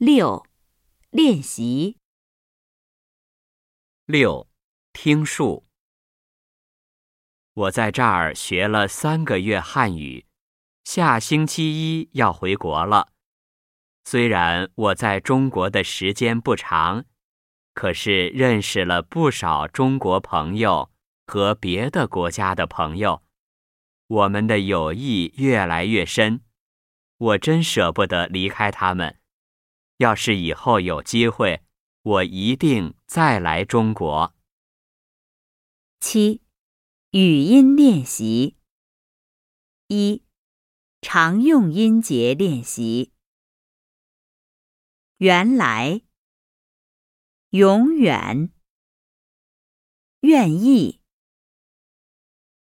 六、练习。六、听数。我在这儿学了三个月汉语，下星期一要回国了。虽然我在中国的时间不长，可是认识了不少中国朋友和别的国家的朋友，我们的友谊越来越深。我真舍不得离开他们。要是以后有机会，我一定再来中国。七、语音练习。一、常用音节练习。原来，永远，愿意，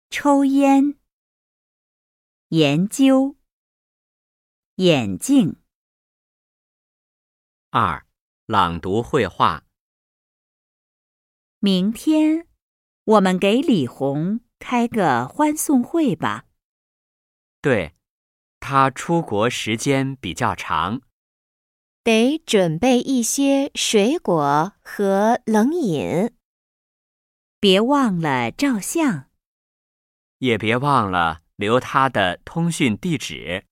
抽烟，研究，眼镜。二、朗读绘画。明天，我们给李红开个欢送会吧。对，他出国时间比较长，得准备一些水果和冷饮。别忘了照相。也别忘了留他的通讯地址。